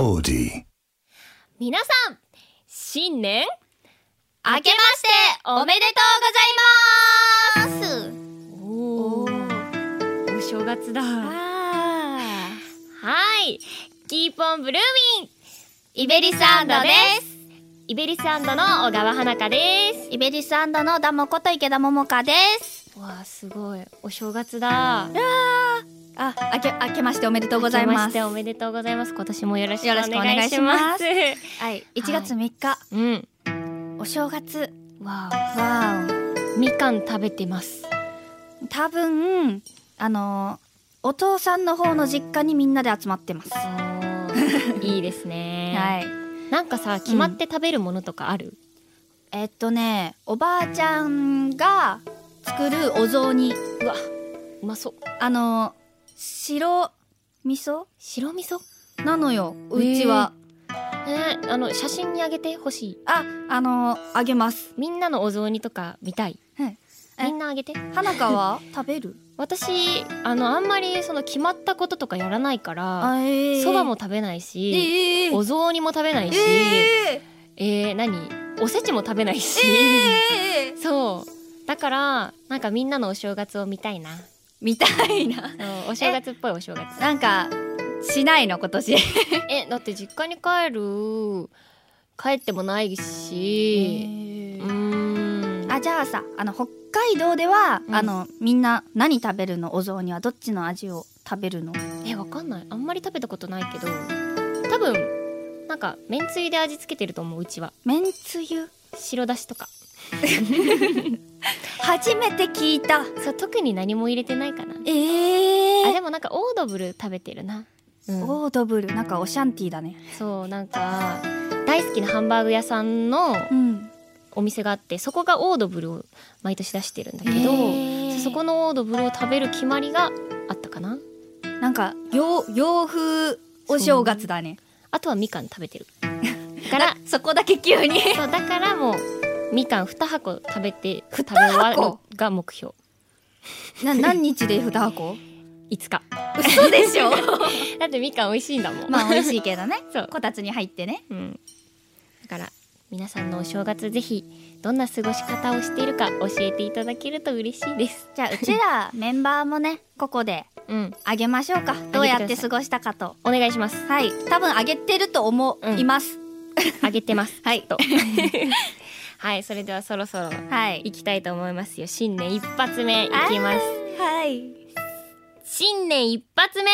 AuDee. 皆さん、新年明けましておめでとうございますおー、お正月だ。はい。 Keep on bloomin' IBERIs&です IBERIs&の小川華果です。 IBERIs&のダモこと池田百々香です。わあ、すごい。お正月だ。あ、あけ、あけましておめでとうございます。しておめでとうございます。今年もよろしくお願よろしくお願います す。はい、1月3日、うん。お正月。わわお。みかん食べてます。お。多分、あのーお父さんの方の実家にみんなで集まってます。いいですね。はい。なんかさ、決まって食べるものとかある、えっとね、おばあちゃんが作るお雑煮。うわ、うまそう。あのー白味噌？白味噌？なのよ、うちは。えー、あの、写真にあげてほしい。あ、あのーあげます。みんなのお雑煮とか見たい。はい。えみんなあげて。花香は食べる？私、あの、あんまりその決まったこととかやらないから、そばも食べないし、ええお雑煮も食べないし、ええー、何？おせちも食べないし、ええそう。だから、なんかみんなのお正月を見たいな。みたいな。そうお正月っぽいお正月。なんか、しないの今年。え、だって実家に帰る、帰ってもないし、うーん。あ、じゃあさ、あの、北海道では、うんあの、みんな何食べるの？お雑煮はどっちの味を食べるの？え、わかんない。あんまり食べたことないけど、多分、なんか、めんつゆで味付けてると思う、うちは。めんつゆ？白だしとか。初めて聞いた。そう、特に何も入れてないかな。えあ、でもなんか、オードブル食べてるな。うん。オードブル、なんかオシャンティーだね。そう、なんか、大好きなハンバーグ屋さんのうん。お店があって、そこがオードブルを毎年出してるんだけど、へーそこのオードブルを食べる決まりがあったかな。なんか、洋、洋風お正月だね。あとはみかん食べてる。だから、そこだけ急に。そう、だからもう、みかん2箱食べて、食べ二終わる箱が目標。な、何日で二箱？5日。嘘でしょ？だってみかん美味しいんだもん。まあ美味しいけどね。そうこたつに入ってね。うん。だから、皆さんのお正月ぜひ、どんな過ごし方をしているか教えていただけると嬉しいです。じゃあ、うちらメンバーもね、ここでうん。あげましょうか。どうやって過ごしたかと。お願いします。はい。多分あげてると思います。あげてます。はいと。はい、それではそろそろはい。行きたいと思いますよ。新年一発目いきます。はい。新年一発目。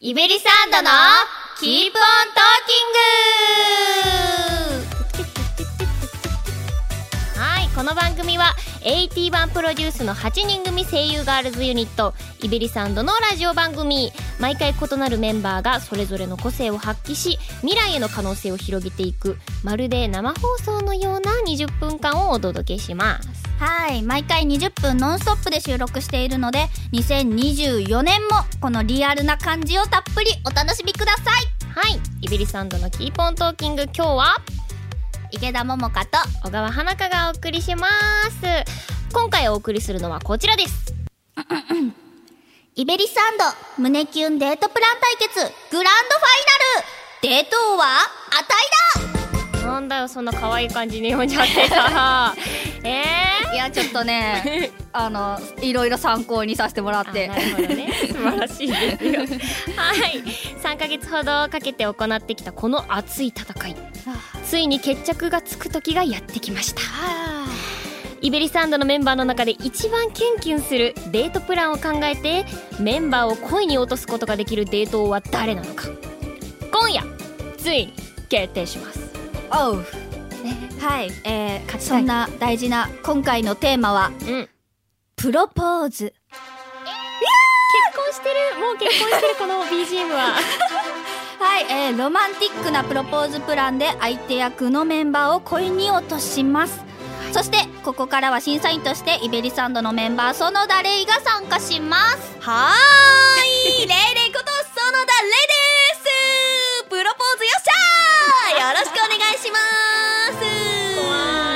IBERIs&の Keep on Talkin'この番組は81プロデュースの8人組声優ガールズユニット IBERIs&のラジオ番組毎回異なるメンバーがそれぞれの個性を発揮し未来への可能性を広げていくまるで生放送のような20分間をお届けしますはい。毎回20分ノンストップで収録しているので、2024年もこのリアルな感じをたっぷりお楽しみくださはい IBERIs&の Keep on Talking 今日はい池田百々香と、小川華果がお送りします。今回お送りするのはこちらです。イベリサンド胸キュンデートプラン対決グランドファイナル。デート王はあたいだ。なんだよそんな可愛い感じに読んじゃってさ えいや、ちょっとね、あの、いろいろ参考にさせてもらっー、て。あな。るほどね。素晴らしいですよ。はい。3ヶ月ほどかけて行ってきたこの熱い戦い。ついに決着がつく時がやってきました。IBERIs&のメンバーの中で一番キュンキュンするデートプランを考えてメンバーを恋に落とすことができるデート王は誰なのか。今夜ついに決定しますおう。はい。えー、そんな大事な今回のテーマは、うんプロポーズ。結婚してるもう結婚してるこの BGM は はい、えー、ロマンティックなプロポーズプランで相手役のメンバーを恋に落とします。そして、ここからは審査員として、 IBERIs&のメンバー、園田レイが参加します。はーい、レイレイこと園田レイですプロポーズよっしゃーよろしくお願いします。怖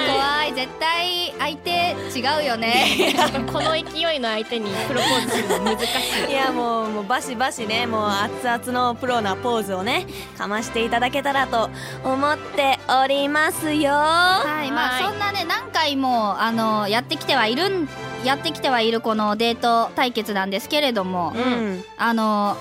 い。怖い、絶対相手違違うよね。この勢いの相手にプロポーズするの難しい。いやもうもうバシバシねもう熱々のプロなポーズをねかましていただけたらと思っておりますよ。はいまはい。あそんなね何回もあのやってきてはいるんやってきてはいるこのデート対決なんですけれども、うん。あの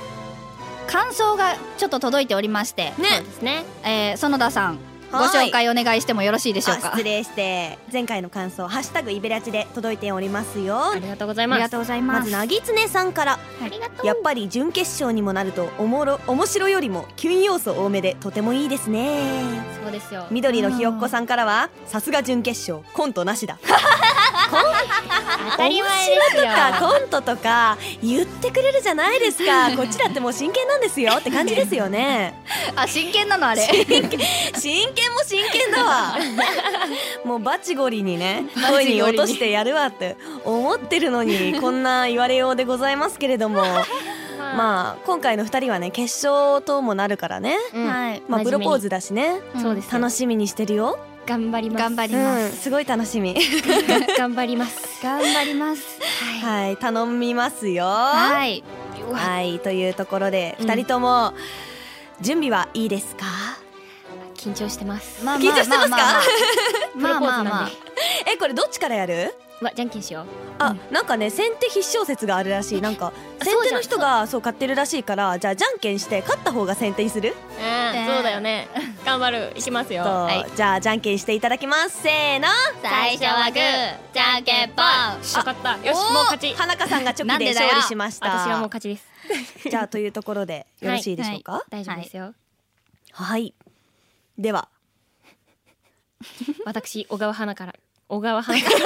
感想がちょっと届いておりまして、ね。そうですね。えー園田さんごはい。紹介お願いしてもよろしいでしょうか？あ失礼して。前回の感想「ハッシュタグイベラチ」で届いておりますよ。ありがとうございあます。りがとうございまますずなぎつねさんから。ありがとう。やっぱり準決勝にもなるとおもろ面白よりもキュン要素多めでとてもいいですね。そうですよ。緑のひよっこさんからはさすが準決勝コントなしだ当たり前ですよ。とかコントとか言ってくれるじゃないですか。こっちだってもう真剣なんですよって感じですよね。あ真剣なのあれ。真剣も真剣だわ。もうバチゴリにね声に落としてやるわって思ってるのにこんな言われようでございますけれども。まあ今回の2人はね決勝ともなるからね。うん。はいまあプロポーズだしね。そうですよ。楽しみにしてるよ頑張ります。頑張りうます、んすごい楽しみ。頑張ります。頑張ります。はい。頼みますよ。はい。はいというところでうん。2人とも準備はいいですか？緊張してます。まあ緊張してますか？まあまあまあ。まあえこれどっちからやる？わじゃんけんしよう。あ、なんかね先手必勝説があるらしい。なんかあ先手の人がそう勝ってるらしいからじゃあじゃんけんして勝った方が先手にする？うんそうだよね。頑張る。いきますよ。と、はい。じゃあじゃんけんしていただきます。せーの。最初はグー。じゃんけんぽんよかった。よしもう勝ち。花香さんがチョキで勝利しました。私はもう勝ちです。じゃあというところでよろしいでしょうか？大丈夫ですよ。はい、では。私小川花から小川花か。ら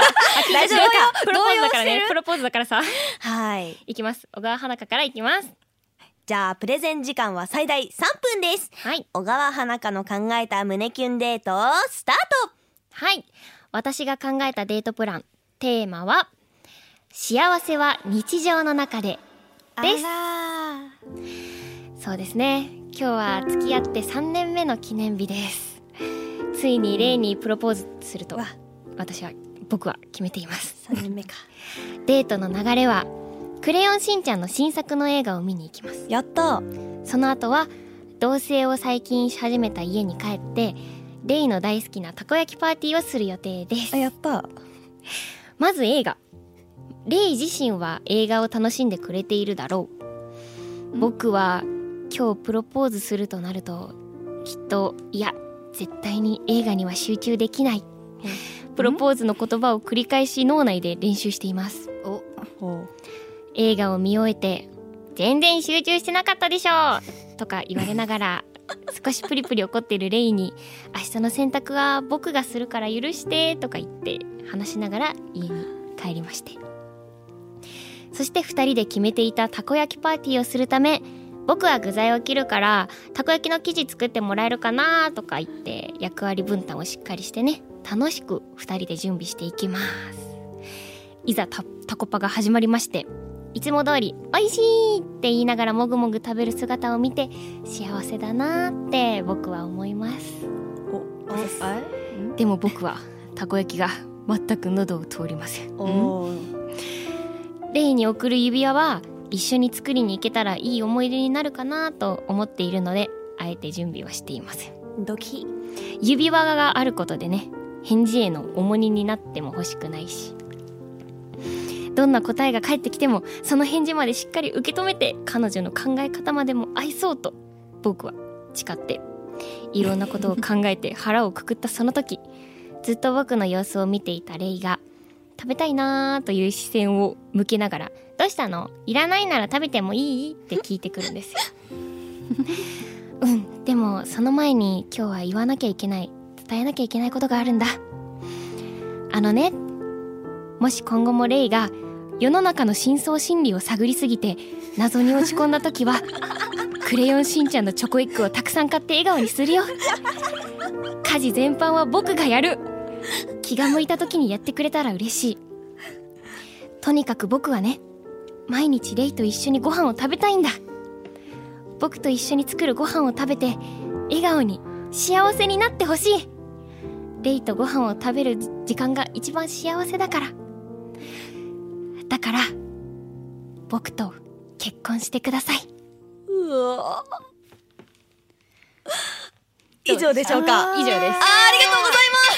大丈夫か プロポーズだからね。プロポーズだからさ。はい。いきます。小川花香からいきます。じゃあプレゼン時間は最大3分です。はい。小川花香の考えた胸キュンデートスタート。はい。私が考えたデートプランテーマは幸せは日常の中でです。あそうですね。今日は付き合って3年目の記念日です。ついにレイにプロポーズすると。わ私は僕は決めています。3年目か。デートの流れはクレヨンしんちゃんの新作の映画を見に行きます。やった。その後は同棲を最近し始めた家に帰ってレイの大好きなたこ焼きパーティーをする予定です。あやった。まず映画。レイ自身は映画を楽しんでくれているだろう。僕は今日プロポーズするとなるときっといや絶対に映画には集中できないプロポーズの言葉を繰り返し脳内で練習しています。ーお。ほう映画を見終えて全然集中してなかったでしょとか言われながら 少しプリプリ怒っているレイに明日の洗濯は僕がするから許してとか言って話しながら家に帰りまして。そして2人で決めていたたこ焼きパーティーをするため僕は具材を切るからたこ焼きの生地作ってもらえるかなとか言って役割分担をしっかりしてね楽しく2人で準備していきます。いざたタコパが始まりましていつも通り「おいしい!」って言いながらもぐもぐ食べる姿を見て幸せだなーって僕は思います。おあでも僕はたこ焼きが全く喉を通りません。おー。レイに送る指輪は一緒に作りに行けたらいい思い出になるかなと思っているのであえて準備はしていません。ドキ。指輪があることでね返事への重荷になっても欲しくないしどんな答えが返ってきてもその返事までしっかり受け止めて彼女の考え方までも愛そうと僕は誓っていろんなことを考えて腹をくくったその時ずっと僕の様子を見ていたレイが食べたいなーという視線を向けながら「どうしたの？いらないなら食べてもいい?」って聞いてくるんですよ。うんでもその前に今日は言わなきゃいけない伝えなきゃいけないことがあるんだ。あのねもし今後もレイが世の中の深層心理を探りすぎて謎に落ち込んだ時は クレヨンしんちゃんのチョコエッグをたくさん買って笑顔にするよ。家事全般は僕がやる。気が向いた時にやってくれたら嬉しい。とにかく僕はね毎日レイと一緒にご飯を食べたいんだ。僕と一緒に作るご飯を食べて笑顔に幸せになってほしい。レイとご飯を食べる時間が一番幸せだから。だから僕と結婚してください。うわ。以上でしょうか？以上です。あーありがとうございます。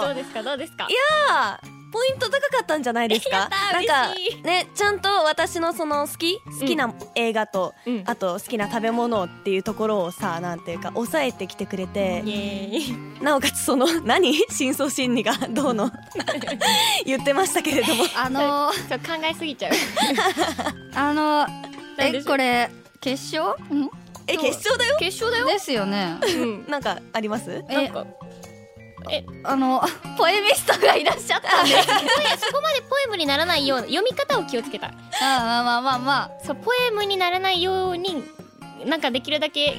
どうですか？どうですか？いやーポイント高かったんじゃないですか？なんかねちゃんと私のその好き好きな映画と、うん。あと好きな食べ物っていうところをさなんていうか抑えてきてくれてなおかつその 何？深層心理がどうの？言ってましたけれども。あのそう考えすぎちゃう。あのなんでしょう？えこれ決勝？ん？え決勝だよ？決勝だよ？ですよね。うん。なんかあります？なん。かあの ポエミストがいらっしゃったんで そこまでポエムにならないような読み方を気をつけた。あまあまあまあ。まそうポエムにならないようになんかできるだけ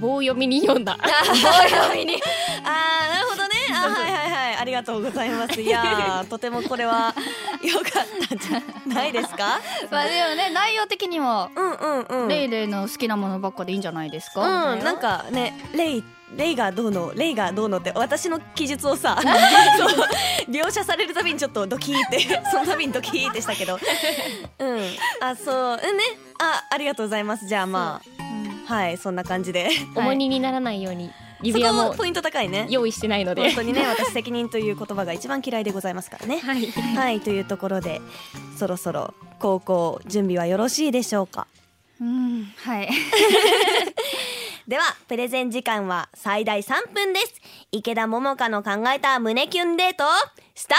棒読みに読んだ。あ 棒読みに。あーなるほどね。あーはいはいはい。ありがとうございます。いやーとてもこれは良かったんじゃないですか？まあでもね内容的にもうんうんうん。レイレイの好きなものばっかでいいんじゃないですか？うん、なんかねレイレイがどうのレイがどうのって私の記述をさ そう描写されるたびにちょっとドキーって そのたびにドキーってしたけど。うん。あそううんね。あありがとうございます。じゃあまあはいそんな感じで。重荷にならないようにそ指輪もこポイント高いね。用意してないので。本当にね私責任という言葉が一番嫌いでございますからね。はい。はいというところでそろそろ高校準備はよろしいでしょうか？うんはいではプレゼン時間は最大3分です。池田桃香の考えた胸キュンデートスター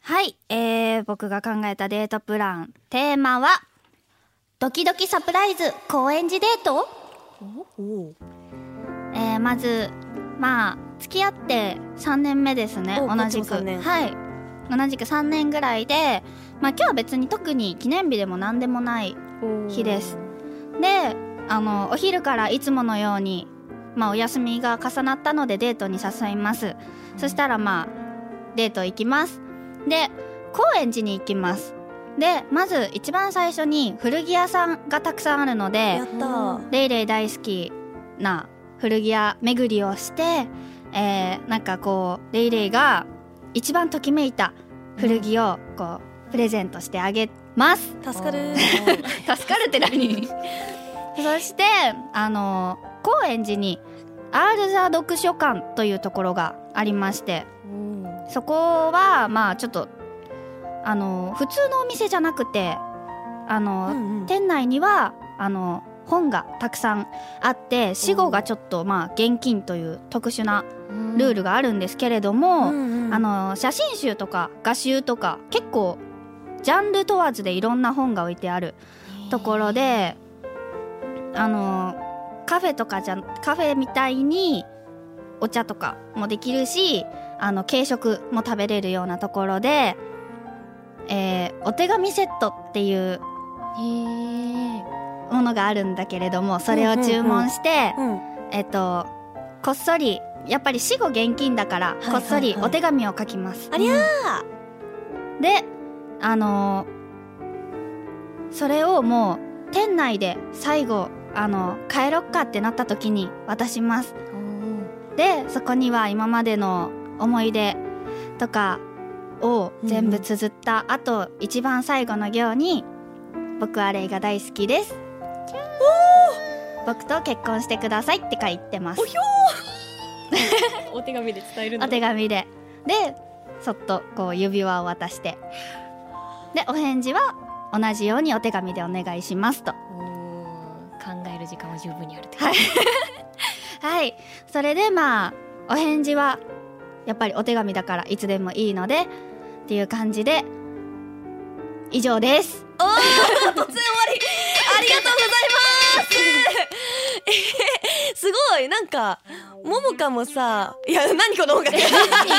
はい、えー、僕が考えたデートプランテーマはドキドキサプライズ高円寺デート、トえー、まずまあ付き合って3年目ですね。お同じく。はい。同じく3年ぐらいでまあ今日は別に特に記念日でも何でもない日です。であのお昼からいつものようにまあお休みが重なったのでデートに誘います。そしたらまあデート行きます。で高円寺に行きます。でまず一番最初に古着屋さんがたくさんあるのでレイレイ大好きな古着屋巡りをして、えー、なんかこうレイレイが一番ときめいた古着をこうプレゼントしてあげます。助かる 助かるって何？そしてあの高円寺にアールザ読書館というところがありましてそこはまあちょっとあの普通のお店じゃなくてあの、うんうん。店内にはあの本がたくさんあって死後がちょっとまあ現金という特殊なルールがあるんですけれども、うんうん。あの写真集とか画集とか結構ジャンル問わずでいろんな本が置いてあるところであのカフェとかじゃカフェみたいにお茶とかもできるしあの軽食も食べれるようなところで、えーお手紙セットっていうものがあるんだけれどもそれを注文して、うんえっとこっそりやっぱり死後現金だから、こっそりお手紙を書きます。ありゃー！であのーそれをもう店内で最後あの帰ろっかってなった時に渡します。でそこには今までの思い出とかを全部綴った、あと一番最後の行に「僕はレイが大好きです」僕と結婚してくださいって書いてます。おひょお手紙で伝えるの？お手紙で。でそっとこう指輪を渡して。でお返事は同じようにお手紙でお願いしますと考える時間は十分にあるってはい。はい。それでまあお返事はやっぱりお手紙だからいつでもいいのでっていう感じで以上です。おー突然終わりありがとうございます。えーすごいなんかももかもさいや何この音楽？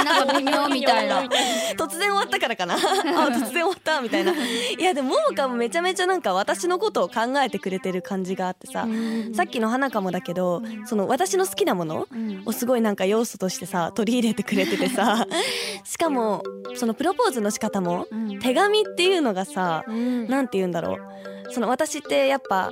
なんか微妙みたいな。突然終わったからかな。あ突然終わったみたいな。いやでもももかもめちゃめちゃなんか私のことを考えてくれてる感じがあってささっきの花かもだけどその私の好きなものをすごいなんか要素としてさ取り入れてくれててさ しかもそのプロポーズの仕方も手紙っていうのがさうん。なんて言うんだろう。その私ってやっぱ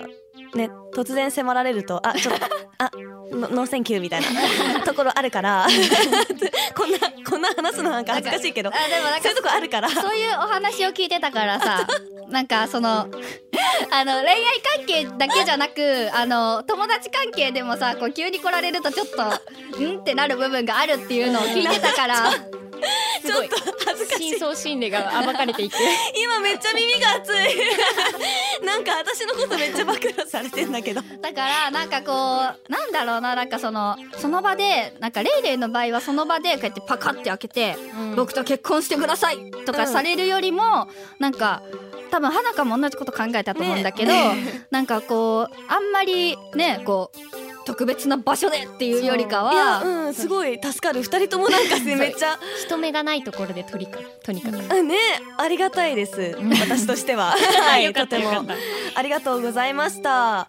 ね突然迫られるとあちょっとあ no no thank you みたいな ところあるから こんなこんな話すのなんか恥ずかしいけどあでもなんかそういうとこあるから。そういうお話を聞いてたからさ なんかそのあの恋愛関係だけじゃなくあの友達関係でもさこう急に来られるとちょっとんってなる部分があるっていうのを聞いてたから すごい。恥ずかしい。真相心理が暴かれていく。今めっちゃ耳が熱い。なんか私のことめっちゃ暴露されてんだけど。だからなんかこうなんだろうななんかそのその場でなんかレイレイの場合はその場でこうやってパカって開けてうん。僕と結婚してくださいとかされるよりも、なんか多分花香も同じこと考えたと思うんだけど、なんかこうあんまりねこう特別な場所でっていうよりかいやはうんすごい助かる二人ともなんかねめっちゃ。人目がないところでとにかく とにかく。あねありがたいです。私としては。はいとても。ありがとうございました。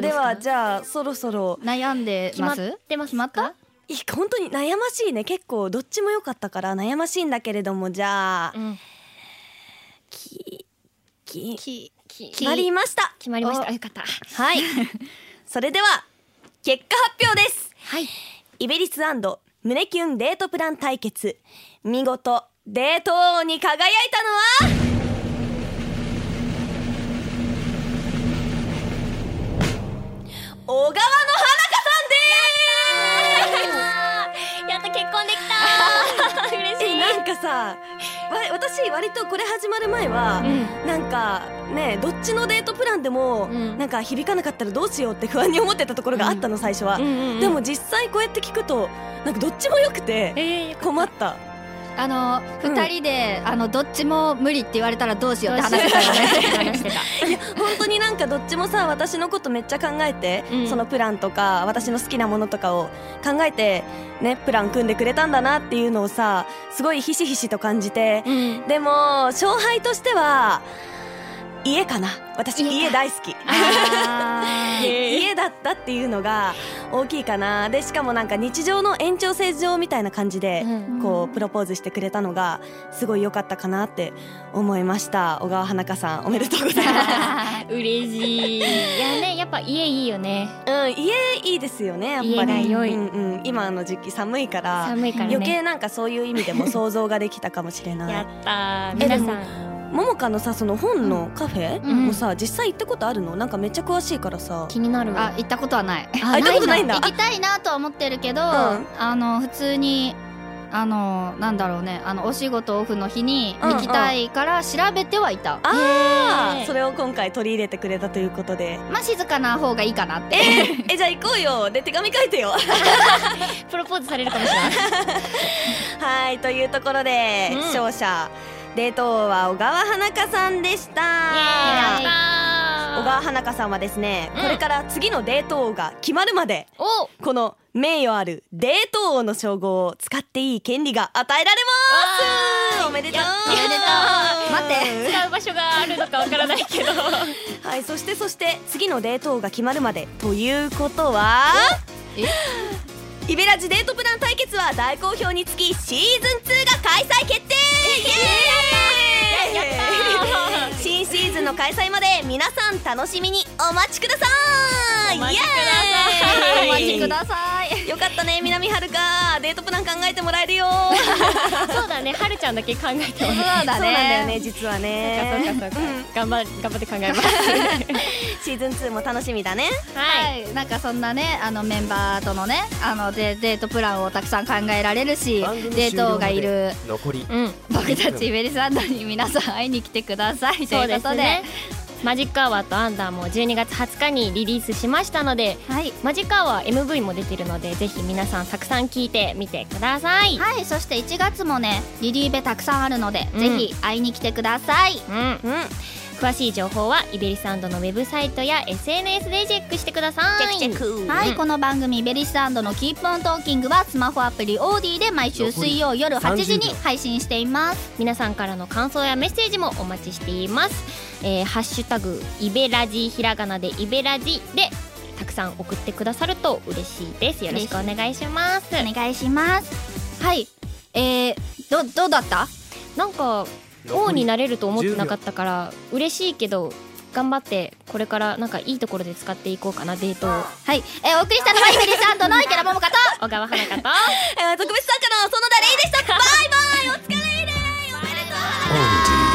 ではじゃあそろそろ。悩んで決まってます決まった？い本当に悩ましいね。結構どっちも良かったから悩ましいんだけれどもじゃあうん。きききき決まりました。決まりました。あよかった。はい。それでは結果発表です。はい。 IBERIs&胸キュンデートプラン対決。見事デート王に輝いたのは？小川私割とこれ始まる前は、うん。なんかねどっちのデートプランでも、うん。なんか響かなかったらどうしようって不安に思ってたところがあったの最初は、うんうんうん。でも実際こうやって聞くとなんかどっちも良くてえー困ったあのうん。二人で、あのどっちも無理って言われたらどうしようって話してたよね。話してた。本当になんかどっちもさ私のことめっちゃ考えて、うん。そのプランとか私の好きなものとかを考えてねプラン組んでくれたんだなっていうのをさすごいひしひしと感じて、うん。でも勝敗としては家かな？私家大好き。家だったっていうのが大きいかな。でしかもなんか日常の延長線上みたいな感じで、うん。こうプロポーズしてくれたのがすごい良かったかなって思いました。小川花香さんおめでとうございます。嬉しい。いやねやっぱ家いいよね。うん、家いいですよねやっぱり。うんうん、今の時期寒いから寒いからね。余計なんかそういう意味でも想像ができたかもしれな やいった皆さんももかのさその本のカフェうん。もさ、実際行ったことあるの？なんかめっちゃ詳しいからさ。気になる。あ行ったことはない。あ行ったことないんだ。行きたいなとは思ってるけど、ん。あの普通にあのなんだろうね。あのお仕事オフの日にうん行きたいから調べてはいた、あへー。ーそれを今回取り入れてくれたということで。まあ静かな方がいいかなって。ええじゃあ行こうよ。で手紙書いてよ。プロポーズされるかもしれない。はいというところで、うん。勝者デート王は小川花香さんでした。小川花香さんはですね、うん。これから次のデート王が決まるまでお。この名誉あるデート王の称号を使っていい権利が与えられます。おめでとう。でとう待って。使う場所があるのかわからないけど。はいそしてそして次のデート王が決まるまでということはイベラジデートプラン対決は大好評につきシーズン2が開催決定!新シーズンの開催まで皆さん楽しみにお待ちください!お待ちイエーイ!お待ちくださいよかったね南はるか。デートプラン考えてもらえるよ。そうだねはるちゃんだけ考えてもそう。らうだそうなんだよねね実はそうねかそうかそうか。ん頑張頑張って考えます。シーズン2も楽しみだね。はい。はい、なんかそんなねあのメンバーとのねあのデデートプランをたくさん考えられるしデートがいる残り。うん。僕たちベリスランドに皆さん会いに来てください。とそいううことで。ですねマジックアワーとアンダーも12月20日にリリースしましたのではい。マジックアワー MV も出てるのでぜひ皆さんたくさん聞いてみてください、はい。そして1月もねリリーベたくさんあるので、うん。ぜひ会いに来てください。うん、うん詳しい情報は IBERIs&のウェブサイトや SNS でチェックしてください。チェックチェック。はい、うん。この番組「 IBERIs&の Keep on Talking」はスマホアプリ AuDee で毎週水曜夜8時に配信しています。皆さんからの感想やメッセージもお待ちしています、えーハッシュタグイベラジひらがなでイベラジでたくさん送ってくださると嬉しいです。よろしくお願いします。お願いします。はい。えー、どどうだった？なんか王になれると思ってなかったから嬉しいけど頑張ってこれからなんかいいところで使っていこうかなデートを。はい、えーお送りしたのは IBERIs&の池田百々香と小川華果と。えー特別参加の園田レイでした。バイバイ。お疲れ。おめでとう